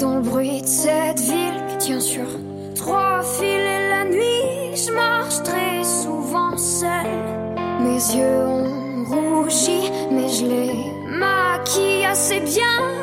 Dans le bruit de cette ville qui tient sur trois fils et la nuit, je marche très souvent seule. Mes yeux ont rougi, mais je les maquille assez bien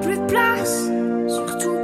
plus de place, surtout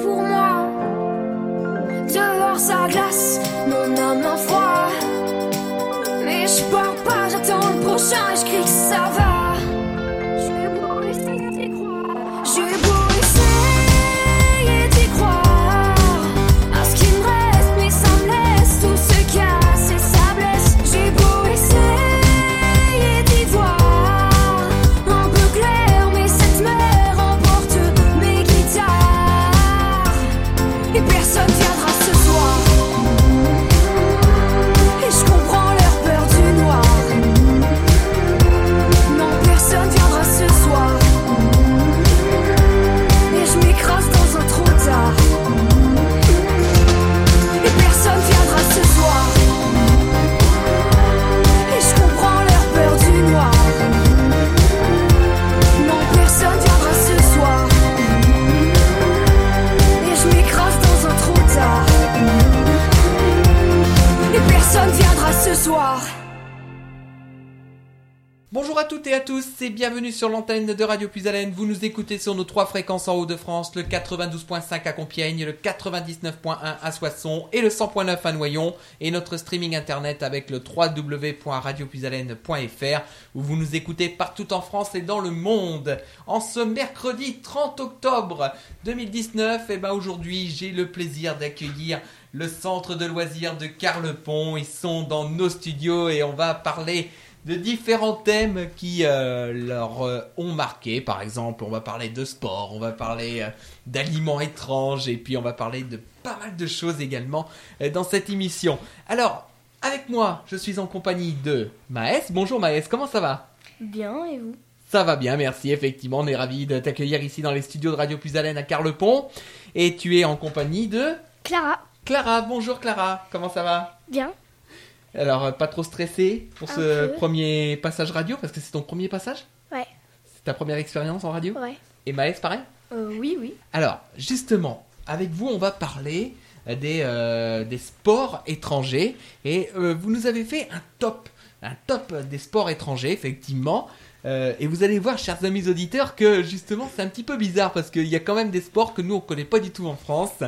Bonjour à toutes et à tous et bienvenue sur l'antenne de Radio Puisalène. Vous nous écoutez sur nos trois fréquences en Haut-de-France, le 92.5 à Compiègne, le 99.1 à Soissons et le 100.9 à Noyon et notre streaming internet avec le www.radiopuisalène.fr où vous nous écoutez partout en France et dans le monde. En ce mercredi 30 octobre 2019, et ben aujourd'hui, j'ai le plaisir d'accueillir le centre de loisirs de Carlepont. Ils sont dans nos studios et on va parler de différents thèmes qui euh, leur euh, ont marqué. Par exemple, on va parler de sport, on va parler euh, d'aliments étranges et puis on va parler de pas mal de choses également dans cette émission. Alors, avec moi, je suis en compagnie de Maës. Bonjour Maës, comment ça va? Bien, et vous? Ça va bien, merci. Effectivement, on est ravis de t'accueillir ici dans les studios de Radio Puisalène à Carlepont. Et tu es en compagnie de Clara. Clara. Bonjour Clara, comment ça va? Bien. Alors, euh, pas trop stressé pour Un ce peu. premier passage radio Parce que c'est ton premier passage Ouais. C'est ta première expérience en radio Ouais. Et Maës, pareil Euh, oui, oui. Alors, justement, avec vous, on va parler euh, des, euh, des sports étrangers. Et euh, vous nous avez fait un top, un top des sports étrangers, effectivement. Euh, et vous allez voir, chers amis auditeurs, que justement, c'est un petit peu bizarre parce qu'il y a quand même des sports que nous, on connaît pas du tout en France.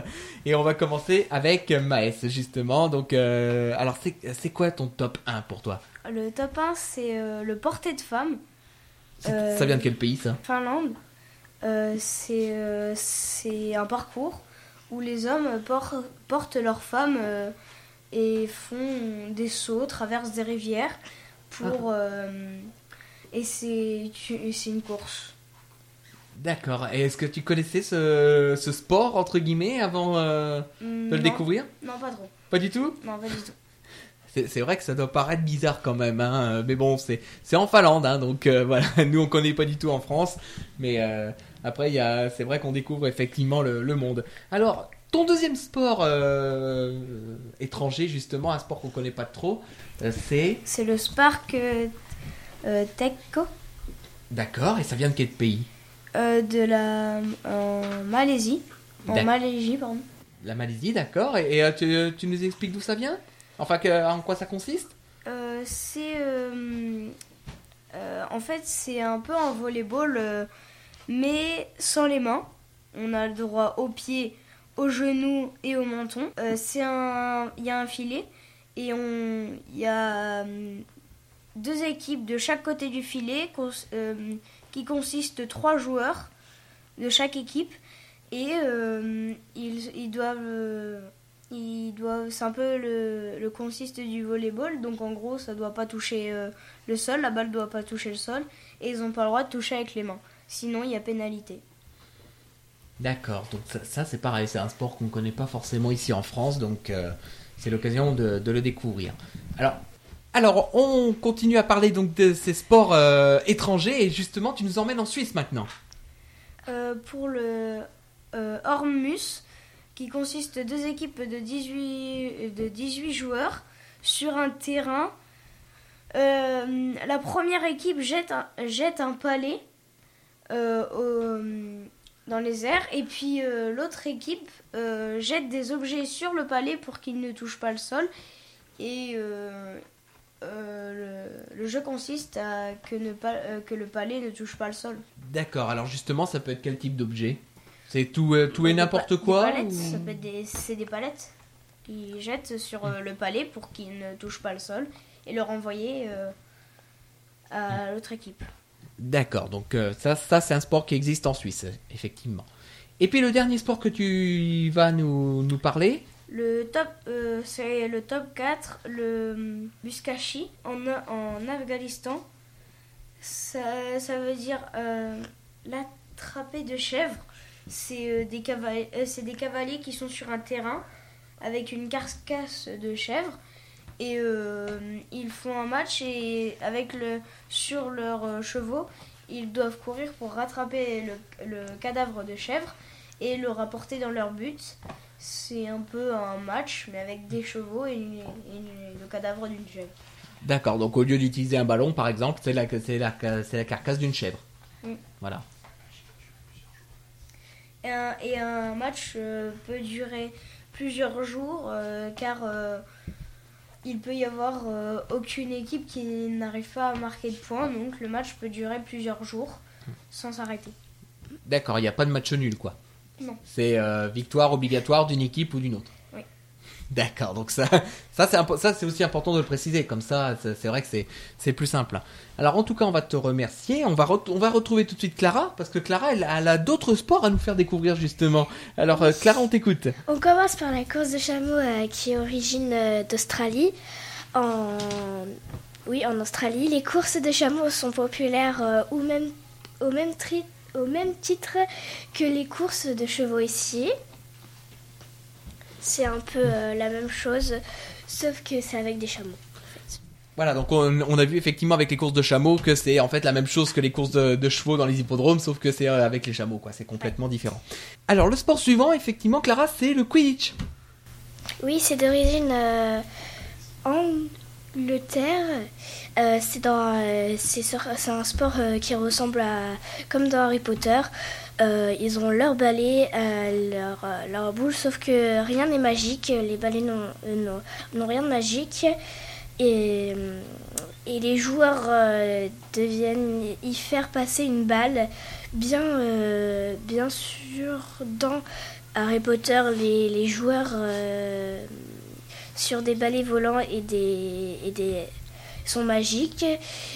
Et on va commencer avec Maës, justement. Donc, euh, alors, c'est quoi ton top 1 pour toi? Le top 1, c'est euh, le porté de femme, Ça vient de quel pays, ça? Finlande. C'est un parcours où les hommes por- portent leurs femmes et font des sauts, traversent des rivières pour euh, et c'est une course. D'accord. Et est-ce que tu connaissais ce, ce sport, entre guillemets, avant euh, de le découvrir? Non, pas trop. Pas du tout? Non, pas du tout. C'est vrai que ça doit paraître bizarre quand même, hein, mais bon, c'est en Finlande, hein, donc euh, voilà, nous on connaît pas du tout en France, mais euh, après c'est vrai qu'on découvre effectivement le, le monde. Alors, ton deuxième sport étranger justement, un sport qu'on connaît pas trop, c'est? C'est le Spark euh, Tekko d'accord, et ça vient de quel pays euh, de la en Malaisie. En D'ac- Malaisie, pardon. La Malaisie, d'accord, et, et, euh, tu, tu nous expliques d'où ça vient? Enfin, que- en quoi ça consiste? Euh, c'est en fait c'est un peu un volleyball mais sans les mains. On a le droit aux pieds, aux genoux et au menton. C'est un il y a un filet et on il y a euh, deux équipes de chaque côté du filet euh, qui consistent trois joueurs de chaque équipe. Et euh, ils, doivent euh, ils doivent c'est un peu le, le consiste du volleyball. Donc en gros ça doit pas toucher le sol la balle doit pas toucher le sol et ils ont pas le droit de toucher avec les mains. Sinon il y a pénalité. D'accord, donc ça, ça, c'est pareil, c'est un sport qu'on connaît pas forcément ici en France, donc c'est l'occasion de, de le découvrir. Alors, alors, on continue à parler donc de ces sports euh, étrangers et justement tu nous emmènes en Suisse maintenant. Euh, pour le euh, Hormus qui consiste de deux équipes de 18 de 18 joueurs sur un terrain. Euh, la première équipe jette un, jette un palais dans les airs. Et puis l'autre équipe jette des objets sur le palais pour qu'il ne touche pas le sol. Et euh, le, le jeu consiste à que, ne pas, euh, que le palais ne touche pas le sol. D'accord, alors justement ça peut être quel type d'objet? C'est tout, euh, tout et n'importe quoi Des palettes, ou- ça peut être des, c'est des palettes qu'ils jettent sur le palais pour qu'il ne touche pas le sol et le renvoyer à l'autre équipe. D'accord, donc ça, ça c'est un sport qui existe en Suisse, effectivement. Et puis le dernier sport que tu vas nous, nous parler Le top, euh, c'est le top 4, le Buskashi en, Afghanistan. Ça, veut dire euh, l'attrapé de chèvre. C'est euh, des, cavaliers, c'est des cavaliers qui sont sur un terrain avec une carcasse de chèvre. Et ils font un match et sur leurs chevaux, ils doivent courir pour rattraper le, le cadavre de chèvre et le rapporter dans leur but. C'est un peu un match, mais avec des chevaux et, une- et une- le cadavre d'une chèvre. D'accord, donc au lieu d'utiliser un ballon par exemple, c'est la, c'est la, c'est la carcasse d'une chèvre. Mm. Voilà. Et un, et un match euh, peut durer plusieurs jours, euh, car euh, il peut y avoir aucune équipe qui n'arrive pas à marquer de points, donc le match peut durer plusieurs jours sans s'arrêter. D'accord, il n'y a pas de match nul quoi. Non. C'est euh, victoire obligatoire d'une équipe ou d'une autre. Oui. D'accord, donc ça, ça c'est impo- aussi important de le préciser, comme ça c'est vrai que c'est c'est plus simple. Alors en tout cas on va te remercier, on va re- on va retrouver tout de suite Clara parce que Clara elle, elle a d'autres sports à nous faire découvrir justement. Alors euh, Clara on t'écoute. On commence par la course de chameau euh, qui est origine euh, d'Australie. En... Oui, en Australie, les courses de chameaux sont populaires euh, au, même, au, même tri- au même titre que les courses de chevaux ici. C'est un peu euh, la même chose, sauf que c'est avec des chameaux. Voilà, donc on, on a vu effectivement avec les courses de chameaux que c'est en fait la même chose que les courses de, de chevaux dans les hippodromes, sauf que c'est euh, avec les chameaux, quoi. C'est complètement différent. Alors le sport suivant, effectivement, Clara, c'est le Quidditch. Oui, c'est d'origine euh, Angleterre. Euh, c'est dans, euh, c'est un sport euh, qui ressemble à comme dans Harry Potter. Euh, ils ont leur balai, leur, leur boule, sauf que rien n'est magique. Les balais n'ont n'ont- rien de magique. Et, et les joueurs deviennent y faire passer une balle. Bien, bien sûr, dans Harry Potter, les, les joueurs sur des balais volants et des, et sont magiques.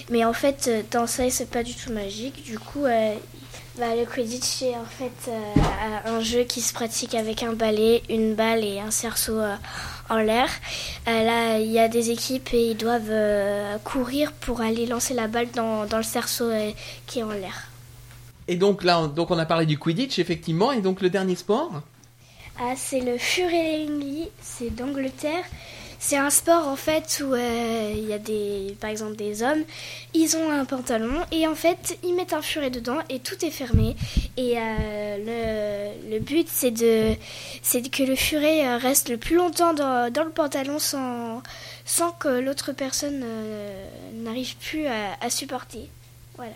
Mais en fait, dans ça, c'est pas du tout magique. Du coup, euh, bah, le Quidditch, c'est en fait euh, un jeu qui se pratique avec un balai, une balle et un cerceau euh, en l'air. Euh, là, il y a des équipes et ils doivent euh, courir pour aller lancer la balle dans, le cerceau euh, qui est en l'air. Et donc là, on- donc on a parlé du Quidditch, effectivement. Et donc le dernier sport Ah, c'est le Furelingli, c'est d'Angleterre. C'est un sport en fait où euh, il y a des, par exemple des hommes, ils ont un pantalon et en fait ils mettent un furet dedans et tout est fermé. Et euh, le, le but c'est de, c'est que le furet euh, reste le plus longtemps dans, dans le pantalon sans, sans que l'autre personne n'arrive plus à, à supporter. Voilà.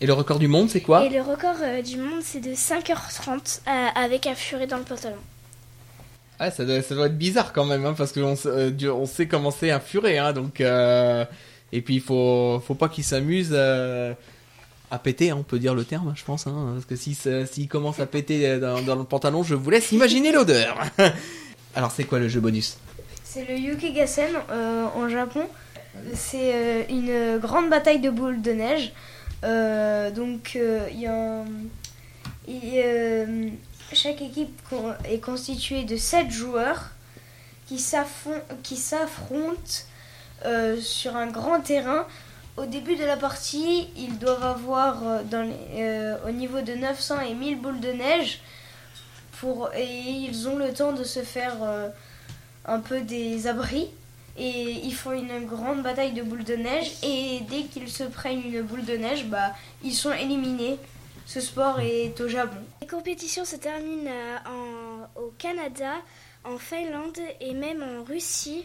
Et le record du monde, c'est quoi Et le record euh, du monde c'est de 5h30 euh, avec un furet dans le pantalon. Ah, ça doit, ça doit être bizarre quand même, hein, parce qu'on euh, on sait comment c'est un furet, hein, donc euh, et puis il faut, faut pas qu'il s'amuse euh, à péter, hein, on peut dire le terme, je pense, hein, parce que si ça- s'il commence à péter dans, dans le pantalon, je vous laisse imaginer l'odeur. Alors c'est quoi le jeu bonus? C'est le Yukigassen euh, en Japon. C'est euh, une grande bataille de boules de neige. Donc chaque équipe est constituée de 7 joueurs qui s'affron- qui s'affrontent euh, sur un grand terrain. Au début de la partie, ils doivent avoir euh, euh, au niveau de 900 et 1000 boules de neige et ils ont le temps de se faire un peu des abris et ils font une grande bataille de boules de neige et dès qu'ils se prennent une boule de neige, bah, ils sont éliminés. Ce sport est au Japon. Les compétitions se terminent euh, au Canada, en Finlande et même en Russie.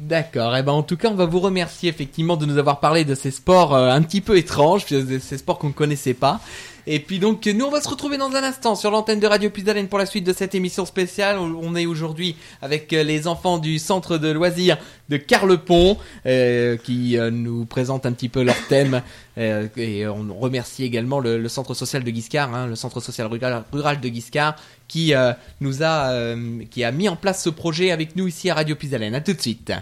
D'accord, et ben en tout cas on va vous remercier effectivement de nous avoir parlé de ces sports euh, un petit peu étranges, de ces sports qu'on ne connaissait pas. Et puis donc nous on va se retrouver dans un instant sur l'antenne de Radio Puisalène pour la suite de cette émission spéciale. On est aujourd'hui avec euh, les enfants du centre de loisirs de Carlepont euh, qui euh, nous présentent un petit peu leur thème Euh, et on remercie également le, centre social de Guiscard, hein, le centre social rural de Guiscard qui euh, nous a euh, qui a mis en place ce projet avec nous ici à Radio Puisalène. À tout de suite.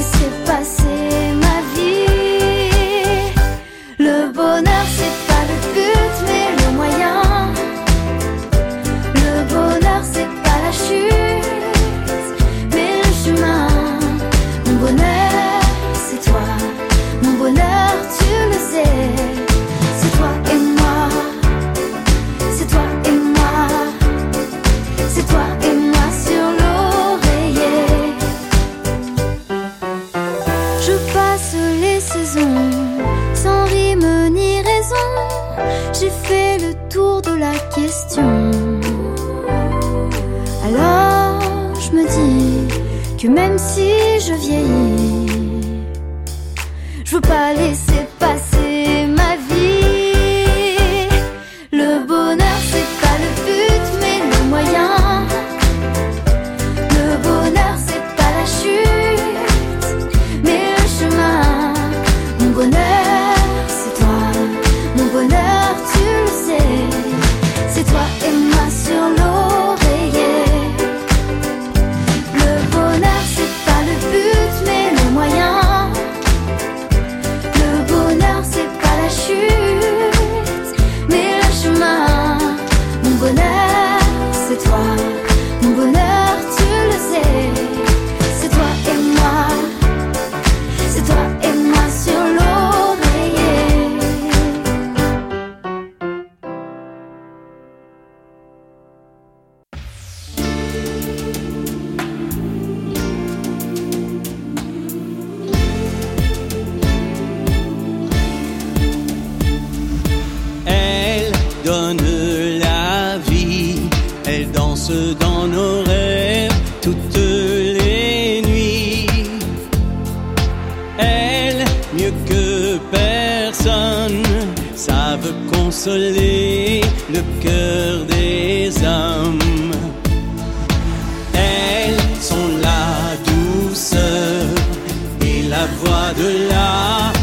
Pas laisser de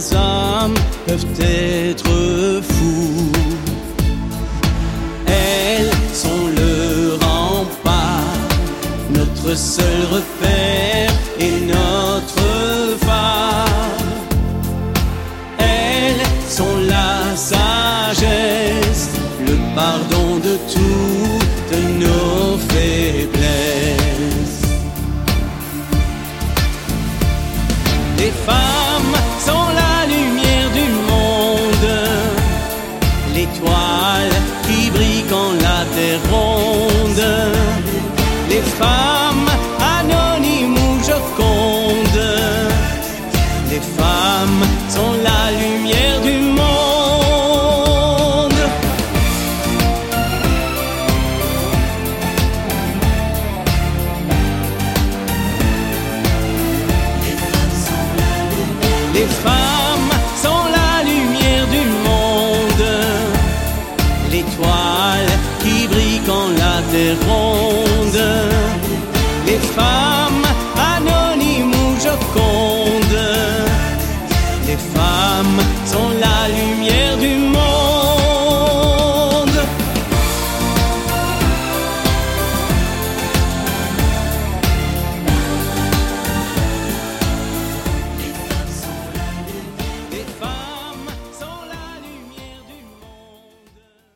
certains hommes peuvent être fous. Elles sont le rempart, notre seul repère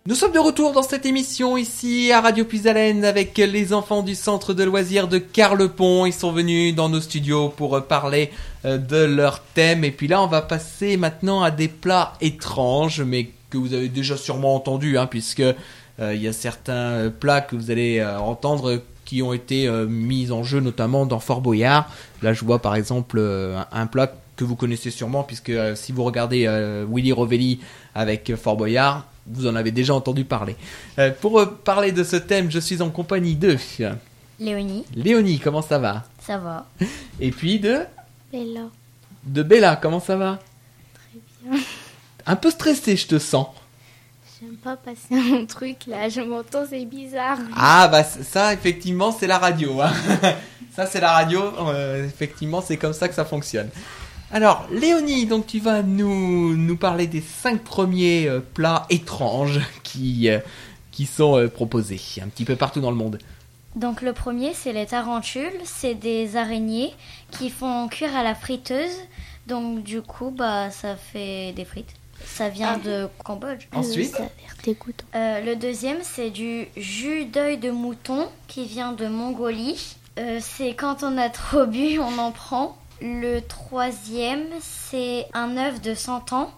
Nous sommes de retour dans cette émission ici à Radio Puisalène avec les enfants du centre de loisirs de Carlepont. Ils sont venus dans nos studios pour parler euh, de leur thème. Et puis là, on va passer maintenant à des plats étranges, mais que vous avez déjà sûrement entendu, hein, puisque euh, il y a certains euh, plats que vous allez entendre qui ont été mis en jeu notamment dans Fort Boyard. Là, je vois par exemple un, plat que vous connaissez sûrement, puisque si vous regardez Willy Rovelli avec Fort Boyard, vous en avez déjà entendu parler. Euh, pour euh, parler de ce thème, je suis en compagnie de Léonie, Léonie, comment ça va? Ça va. Et puis de Bella. de Bella, comment ça va? Bien. Un peu stressé, je te sens. J'aime pas passer mon truc là, je m'entends, c'est bizarre. Ah bah ça, effectivement, c'est la radio. hein. ça, c'est la radio. euh, effectivement, c'est comme ça que ça fonctionne. Alors, Léonie, donc tu vas nous, nous parler des cinq premiers euh, plats étranges qui, euh, qui sont euh, proposés un petit peu partout dans le monde. Donc le premier, c'est les tarentules. C'est des araignées qui font cuire à la friteuse. Donc du coup, bah ça fait des frites. Ça vient de Cambodge. Ensuite, Ça a l'air dégoûtant. Euh, le deuxième, c'est du jus d'œil de mouton qui vient de Mongolie. Euh, c'est quand on a trop bu, on en prend. Le troisième, c'est un œuf de 100 ans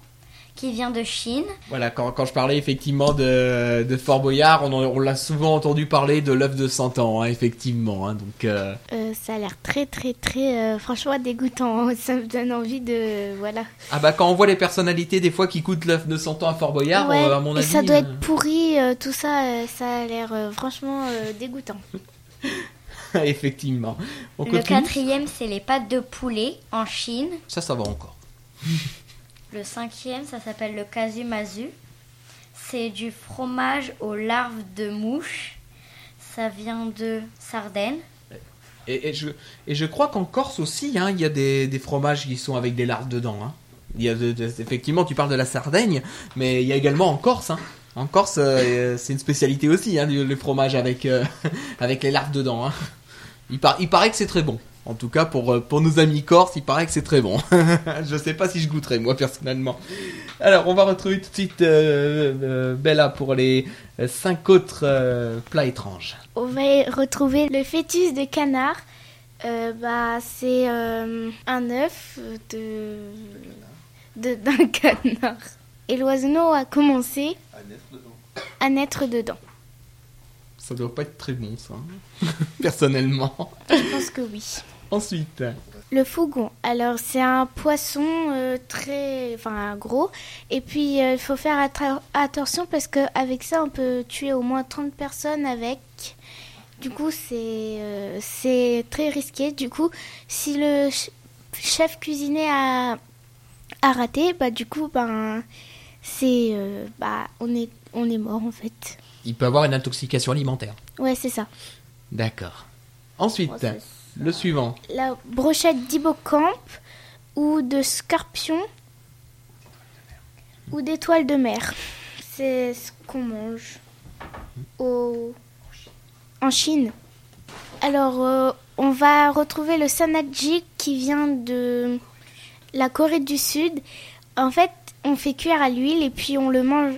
qui vient de Chine. voilà, quand, quand je parlais effectivement de, de Fort Boyard, on, on l'a souvent entendu parler de l'œuf de 100 ans, hein, effectivement. hein, donc, euh, Euh, ça a l'air très très très euh, franchement dégoûtant. Ça me donne envie de voilà. Ah bah quand on voit les personnalités des fois qui coûtent l'œuf de 100 ans à Fort Boyard, Ouais, à mon avis... ça doit être pourri, euh, tout ça, euh, ça a l'air euh, franchement euh, dégoûtant. Effectivement. On Le continue quatrième, c'est les pâtes de poulet en Chine. Ça, ça va encore. Le cinquième, ça s'appelle le kazumazu. C'est du fromage aux larves de mouches. Ça vient de Sardaigne. Et, et je, et je crois qu'en Corse aussi, hein, il y a des, des fromages qui sont avec des larves dedans. Hein. Il y a de- de- effectivement, tu parles de la Sardaigne, mais il y a également en Corse. Hein. En Corse, euh, c'est une spécialité aussi, hein, le, le fromage avec, euh, avec les larves dedans. Hein. Il, par- il paraît que c'est très bon. En tout cas, pour, euh, pour nos amis corses, il paraît que c'est très bon. je sais pas si je goûterai, moi, personnellement. Alors, on va retrouver tout de suite euh, euh, Bella pour les 5 autres euh, plats étranges. On va retrouver le fœtus de canard. Bah, c'est un œuf de de- d'un canard. Et l'oiseau a commencé à naître dedans. Ça doit pas être très bon, ça. hein. Personnellement. Je pense que oui. Ensuite, Le fougon. Alors, c'est un poisson euh, très enfin, gros. Et puis, euh, il faut faire attention parce qu'avec ça, on peut tuer au moins 30 personnes avec. Du coup, c'est euh, c'est très risqué. Du coup, si le ch- chef cuisinier a, a raté, bah, du coup, ben, c'est, bah, on, est, on est mort en fait. Il peut avoir une intoxication alimentaire. Ouais, c'est ça. D'accord. Ensuite, Oh, le suivant. la brochette d'hippocampe ou de scorpion ou d'étoiles de mer. C'est ce qu'on mange au... en Chine. Alors, euh, on va retrouver le sanaji qui vient de la Corée du Sud. En fait, on fait cuire à l'huile et puis on le mange.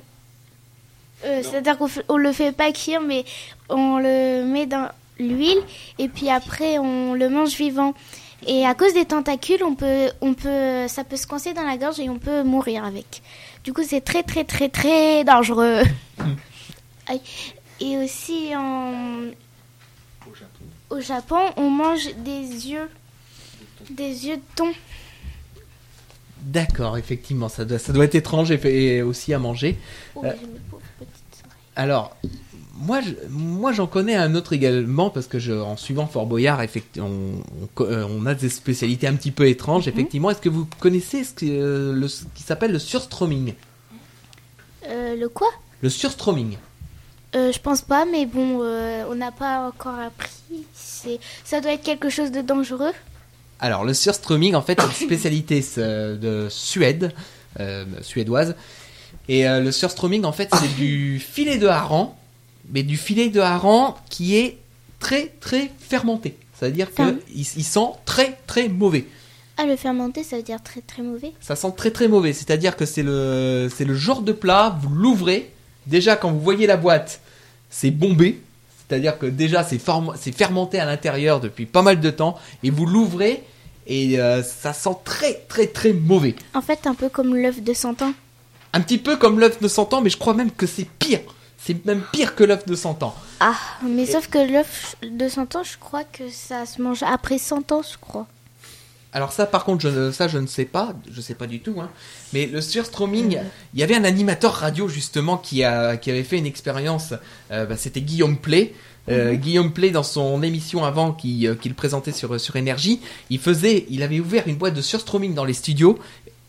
Euh, C'est-à-dire qu'on le fait pas cuire, mais on le met dans l'huile et puis après on le mange vivant. Et à cause des tentacules, on peut, on peut, ça peut se coincer dans la gorge et on peut mourir avec. Du coup, c'est très très très très dangereux. Et aussi en, au Japon, on mange des yeux, des yeux de thon. D'accord, effectivement, ça doit, ça doit être étrange et aussi à manger. Oh, Euh. j'ai mes pauvres petites oreilles. Alors, moi, je- moi j'en connais un autre également parce que je, en suivant Fort Boyard, effecti- on, on co- euh, on a des spécialités un petit peu étranges. Effectivement, est-ce que vous connaissez ce, que, euh, le- ce qui s'appelle le surstroming? Euh, le quoi? Le surstroming. Euh, Je pense pas, mais bon, euh, on n'a pas encore appris. C'est, ça doit être quelque chose de dangereux. Alors, le surströmming, en fait, c'est une spécialité de Suède, euh, suédoise. Et euh, le surströmming, en fait, c'est du filet de hareng, mais du filet de hareng qui est très, très fermenté. C'est-à-dire Ferme. qu'il il sent très, très mauvais. Ah, le fermenté, ça veut dire très très mauvais? Ça sent très, très mauvais. C'est-à-dire que c'est le, c'est le genre de plat, vous l'ouvrez, déjà, quand vous voyez la boîte, c'est bombé. C'est-à-dire que déjà, c'est form- c'est fermenté à l'intérieur depuis pas mal de temps, et vous l'ouvrez, et euh, ça sent très, très, très mauvais. En fait, un peu comme l'œuf de 100 ans. Un petit peu comme l'œuf de 100 ans, mais je crois même que c'est pire. C'est même pire que l'œuf de 100 ans. Ah, mais sauf que l'œuf de 100 ans, je crois que ça se mange après 100 ans, je crois. Alors ça, par contre, je ne, ça, je ne sais pas. Je sais pas du tout. Hein. Mais le surstroming, il y avait un animateur radio, justement, qui, a, qui avait fait une expérience. Euh, bah, C'était Guillaume Play. Euh, Guillaume Play, dans son émission avant euh, qu'il présentait sur, sur Énergie, il faisait, il avait ouvert une boîte de surstroming dans les studios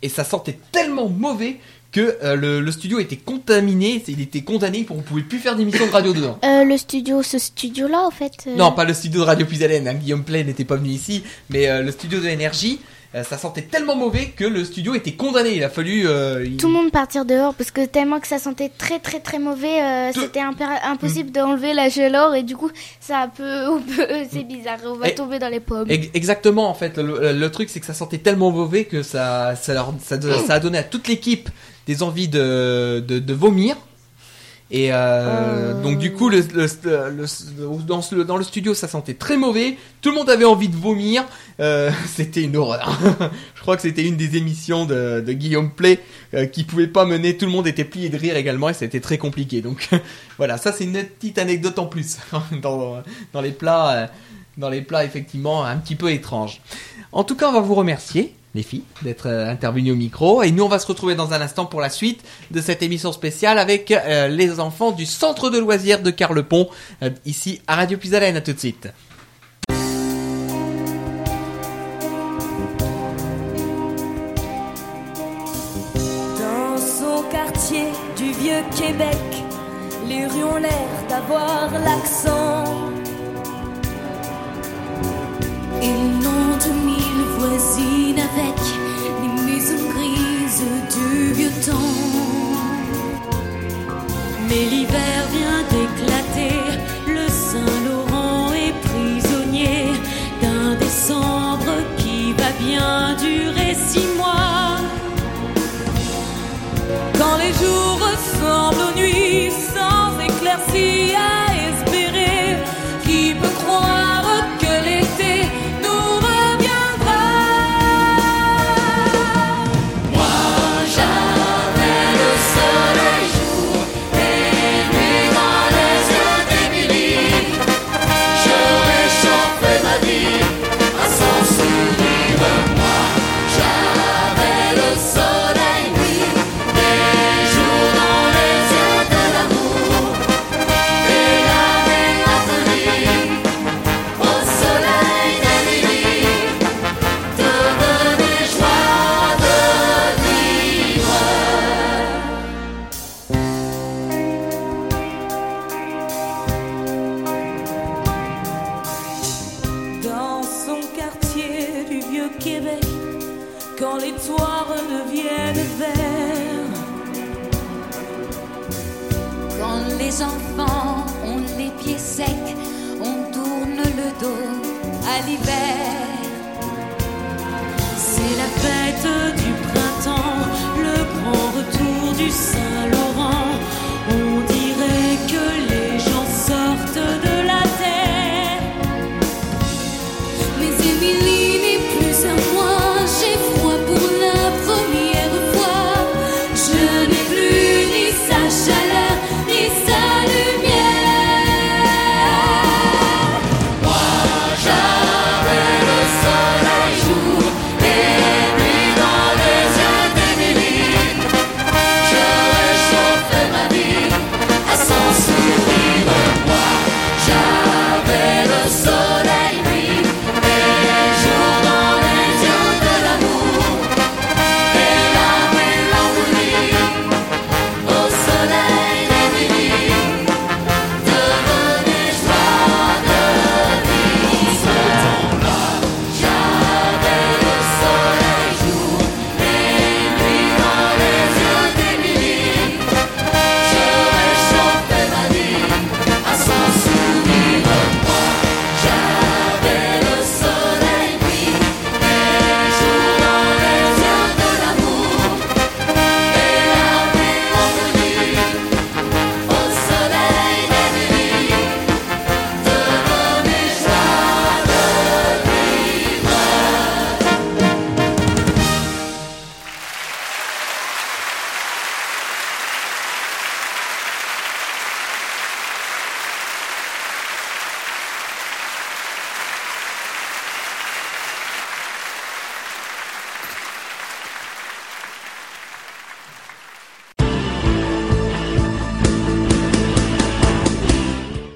et ça sentait tellement mauvais que euh, le, le studio était contaminé, il était condamné pour on pouvait plus faire d'émission de radio dedans. Euh, le studio, ce studio-là, en fait. euh, Non, pas le studio de Radio Puisalène, hein, Guillaume Play n'était pas venu ici, mais le studio de l'énergie, ça sentait tellement mauvais que le studio était condamné. Il a fallu. euh, il- Tout le monde partir dehors parce que tellement que ça sentait très très très mauvais, euh, c'était impéra- impossible d'enlever la chaleur et du coup ça peut, peut- c'est bizarre, on va Et- tomber dans les pommes. Ex- Exactement, en fait. Le, le truc, c'est que ça sentait tellement mauvais que ça, ça, leur- ça, ça a donné à toute l'équipe des envies de, de, de vomir. Et euh, donc du coup, le, le- le- dans, le studio, ça sentait très mauvais. Tout le monde avait envie de vomir. Euh, c'était une horreur. Je crois que c'était une des émissions de, de Guillaume Play euh, qui pouvait pas mener. Tout le monde était plié de rire également et c'était très compliqué. Donc voilà, ça c'est une petite anecdote en plus dans, dans les plats, euh, dans les plats effectivement un petit peu étranges. En tout cas, on va vous remercier, les filles, d'être euh, intervenues au micro. Et nous, on va se retrouver dans un instant pour la suite de cette émission spéciale avec euh, les enfants du centre de loisirs de Carlepont, euh, ici à Radio Puisalène. À tout de suite. Québec, les rues l'air d'avoir l'accent les maisons grises du vieux temps. Mais l'hiver vient d'éclater, le Saint-Laurent est prisonnier d'un décembre qui va bien durer six mois. Quand les jours ressemblent aux nuits,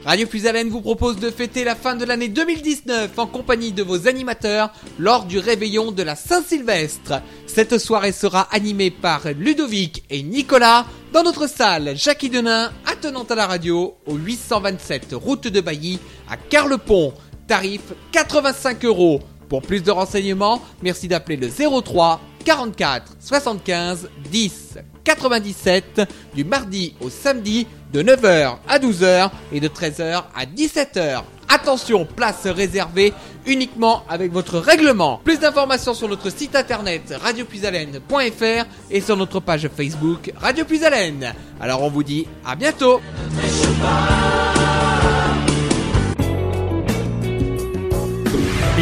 Radio Puisalène vous propose de fêter la fin de l'année 2019 en compagnie de vos animateurs lors du réveillon de la Saint-Sylvestre. Cette soirée sera animée par Ludovic et Nicolas dans notre salle Jackie Denain attenant à la radio au 827 route de Bailly à Carlepont. Tarif 85 euros. Pour plus de renseignements, merci d'appeler le 03 44 75 10 97 du mardi au samedi de 9h à 12h et de 13h à 17h. Attention, place réservée uniquement avec votre règlement. Plus d'informations sur notre site internet radiopuisalène.fr et sur notre page Facebook Radio Puisalène. Alors on vous dit à bientôt.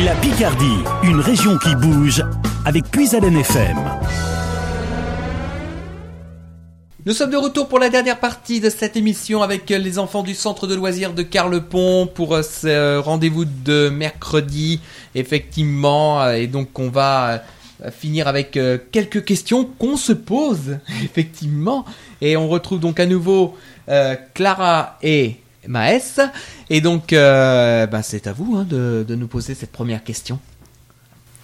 La Picardie, une région qui bouge avec Puisalène FM. Nous sommes de retour pour la dernière partie de cette émission avec les enfants du centre de loisirs de Carlepont pour euh, ce rendez-vous de mercredi, effectivement. euh, Et donc on va euh, finir avec quelques questions qu'on se pose, effectivement. Et on retrouve donc à nouveau Clara et Maës. Et donc euh, bah, c'est à vous hein, de, de nous poser cette première question.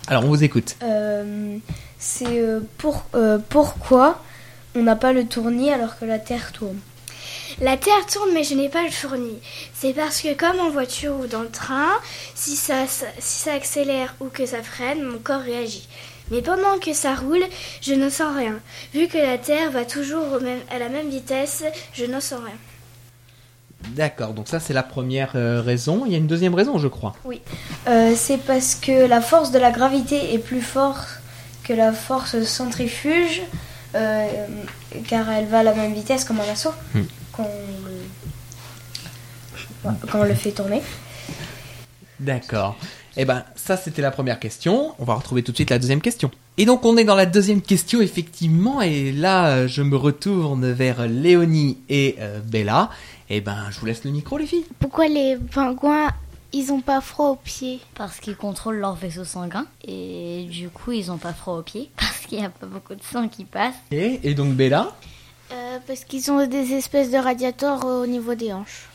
Alors on vous écoute. C'est pour, pourquoi on n'a pas le tournis alors que la Terre tourne. La Terre tourne, mais je n'ai pas le tournis. C'est parce que comme en voiture ou dans le train, si ça, si ça accélère ou que ça freine, mon corps réagit. Mais pendant que ça roule, je ne sens rien. Vu que la Terre va toujours au même- à la même vitesse, je ne sens rien. D'accord, donc ça c'est la première euh, raison. Il y a une deuxième raison, je crois. Euh, c'est parce que la force de la gravité est plus forte que la force centrifuge, euh, car elle va à la même vitesse comme un assaut quand, on le... quand on le fait tourner. D'accord. Eh ben, ça c'était la première question. On va retrouver tout de suite la deuxième question. Et donc on est dans la deuxième question effectivement, et là euh, je me retourne vers Léonie et euh, Bella. Eh ben, je vous laisse le micro les filles. Pourquoi les pingouins, ils ont pas froid aux pieds Parce qu'ils contrôlent leur vaisseau sanguin. Et du coup, ils ont pas froid aux pieds. Parce qu'il n'y a pas beaucoup de sang qui passe. Et, et donc Bella Euh, Parce qu'ils ont des espèces de radiateurs au niveau des hanches.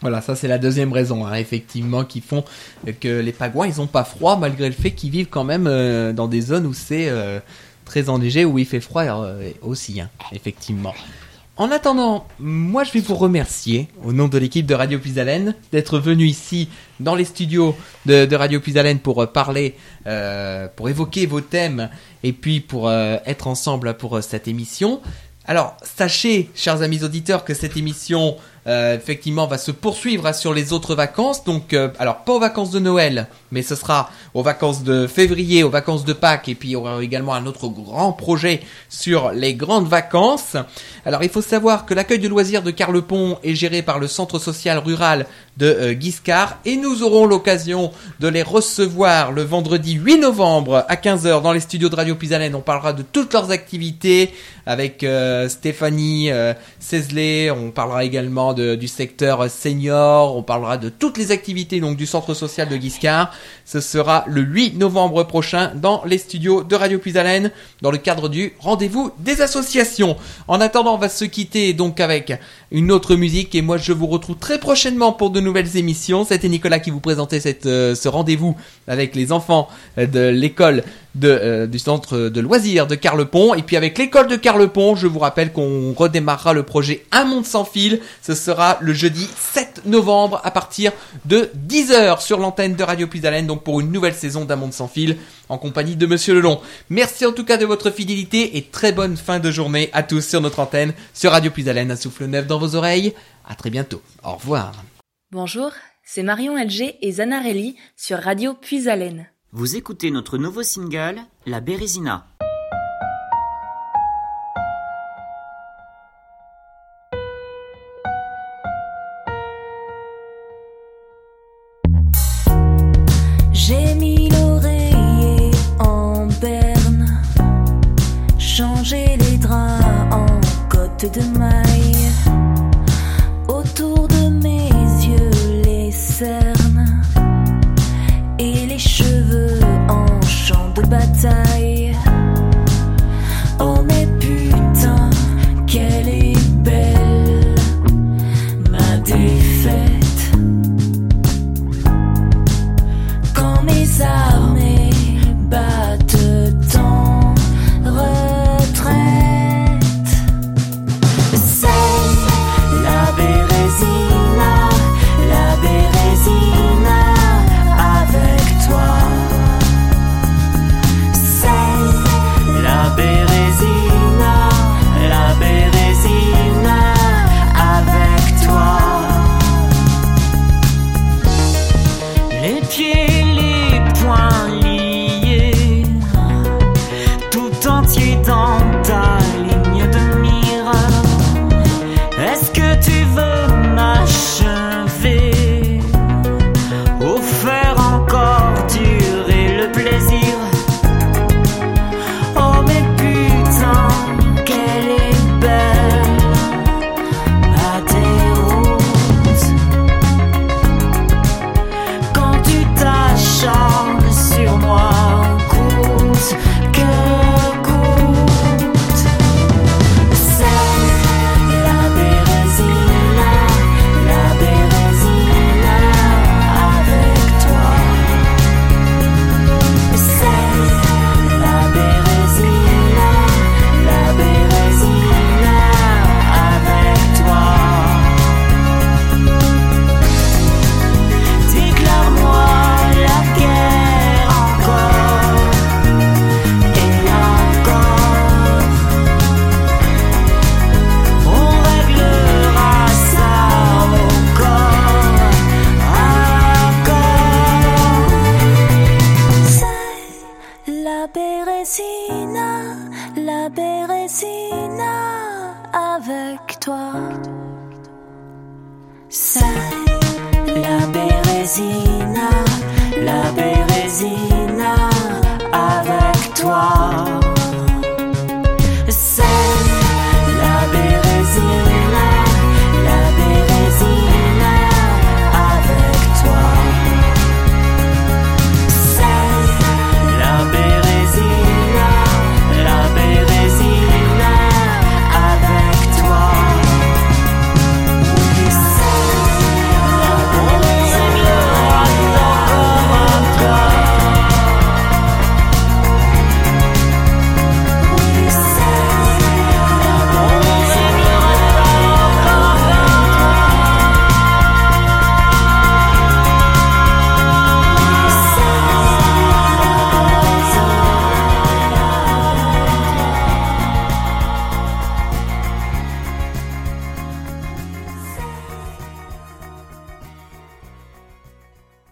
Voilà, ça c'est la deuxième raison, hein, effectivement, qui font que les pagouins, ils ont pas froid, malgré le fait qu'ils vivent quand même euh, dans des zones où c'est euh, très enneigé, où il fait froid euh, aussi, hein, effectivement. En attendant, moi je vais vous remercier, au nom de l'équipe de Radio Puisalène, d'être venu ici dans les studios de, Radio Puisalène pour euh, parler, euh, pour évoquer vos thèmes, et puis pour euh, être ensemble pour cette émission. Alors, sachez, chers amis auditeurs, que cette émission, euh, effectivement, va se poursuivre hein, sur les autres vacances. Donc, euh, alors, pas aux vacances de Noël, mais ce sera aux vacances de février, aux vacances de Pâques, et puis il y aura également un autre grand projet sur les grandes vacances. Alors, il faut savoir que l'accueil de loisirs de Carlepont est géré par le centre social rural de euh, Guiscard, et nous aurons l'occasion de les recevoir le vendredi 8 novembre à 15h dans les studios de Radio Pisalène. On parlera de toutes leurs activités avec euh, Stéphanie euh, on parlera également du secteur senior, on parlera de toutes les activités donc du centre social de Guiscard. Ce sera le 8 novembre prochain dans les studios de Radio Puisalène dans le cadre du rendez-vous des associations. En attendant, on va se quitter donc avec une autre musique et moi je vous retrouve très prochainement pour de nouvelles émissions. C'était Nicolas qui vous présentait euh, ce rendez-vous avec les enfants euh, de l'école de, euh, du centre de loisirs de Carlepont. Et puis avec l'école de Carlepont, je vous rappelle qu'on redémarrera le projet Un monde sans fil. Ce sera le jeudi 7 novembre à partir de 10h sur l'antenne de Radio Puisalène. Donc pour une nouvelle saison d'Un monde sans fil en compagnie de Monsieur Lelon. Merci en tout cas de votre fidélité et très bonne fin de journée à tous sur notre antenne sur Radio Puisalène. Un souffle neuf dans vos oreilles. À très bientôt. Au revoir. Bonjour, c'est Marion LG et Zanarelli sur Radio Puisalène. Vous écoutez notre nouveau single, La Bérésina. J'ai mis l'oreiller en berne, changé les draps en côte de maille. tu veux. Bérésina, la Bérésina, avec toi. C'est la Bérésina, la Bérésina, avec toi.